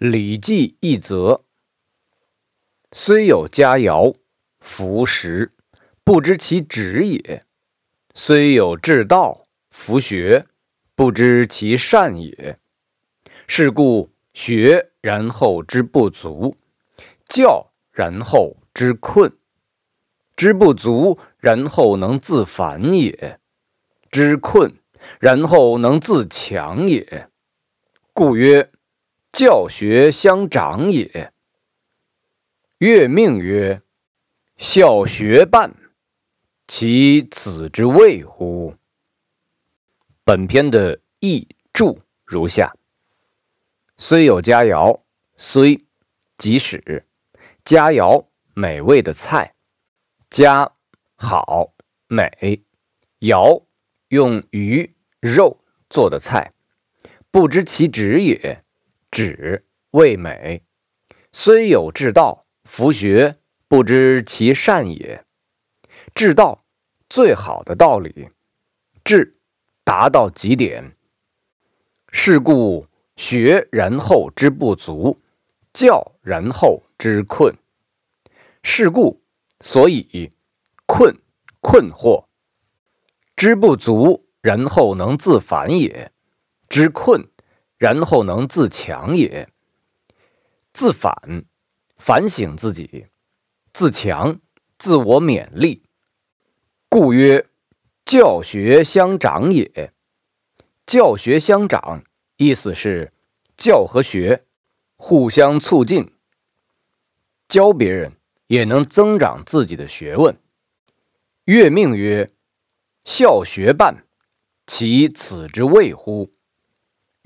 《礼记》一则：虽有佳肴，弗食，不知其止也；虽有至道，弗学，不知其善也。是故学然后知不足，教然后知困，知不足然后能自反也，知困然后能自强也。故曰。教学相长也。月命曰：“孝学伴，其子之谓乎？”本篇的译注如下：虽有佳肴，虽即使佳肴美味的菜，佳好美，肴用鱼肉做的菜，不知其旨也。止味美，虽有至道，弗学，不知其善也。至道，最好的道理，至达到极点。是故学然后知不足，教然后知困。是故所以困困惑，知不足，然后能自反也。知困。然后能自强也，自反，反省自己；自强，自我勉励。故曰：教学相长也。教学相长，意思是教和学互相促进，教别人也能增长自己的学问。月命曰：孝学伴，其此之谓乎？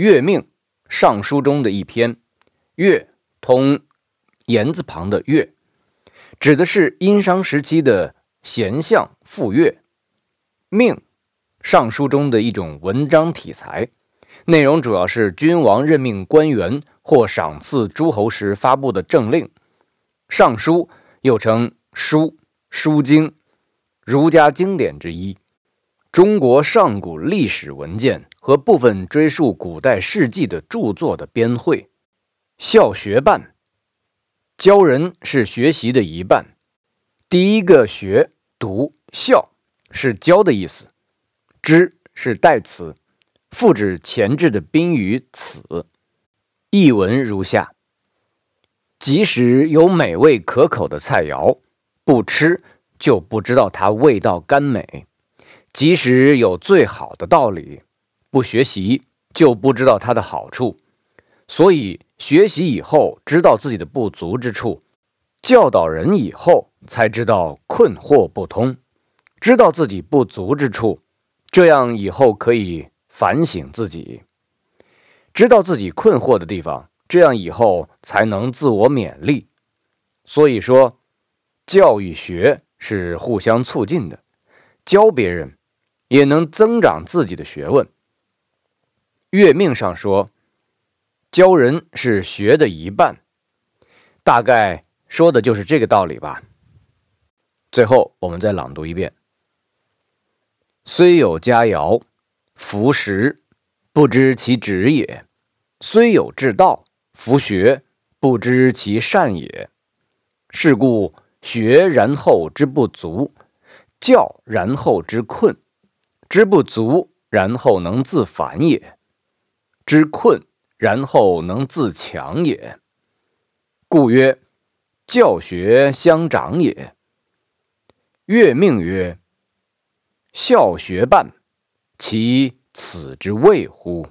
月命，《尚书》中的一篇。月通言字旁的月，指的是殷商时期的贤相傅说。命，《尚书》中的一种文章体裁，内容主要是君王任命官员或赏赐诸侯时发布的政令。《尚书》又称《书》《书经》，儒家经典之一。中国上古历史文件和部分追溯古代事迹的著作的编汇，孝学伴，教人是学习的一半。第一个学读孝是教的意思，知是代词，复指前置的宾语此。译文如下：即使有美味可口的菜肴，不吃就不知道它味道甘美。即使有最好的道理，不学习就不知道它的好处。所以学习以后知道自己的不足之处，教导人以后才知道困惑不通，知道自己不足之处，这样以后可以反省自己，知道自己困惑的地方，这样以后才能自我勉励。所以说，教育学是互相促进的，教别人。也能增长自己的学问。月命上说，教人是学的一半，大概说的就是这个道理吧。最后，我们再朗读一遍：虽有佳肴，弗食，不知其止也；虽有至道，弗学，不知其善也。是故学然后之不足，教然后之困。知不足，然后能自反也；知困，然后能自强也。故曰：教学相长也。月命曰：孝学伴，其此之谓乎？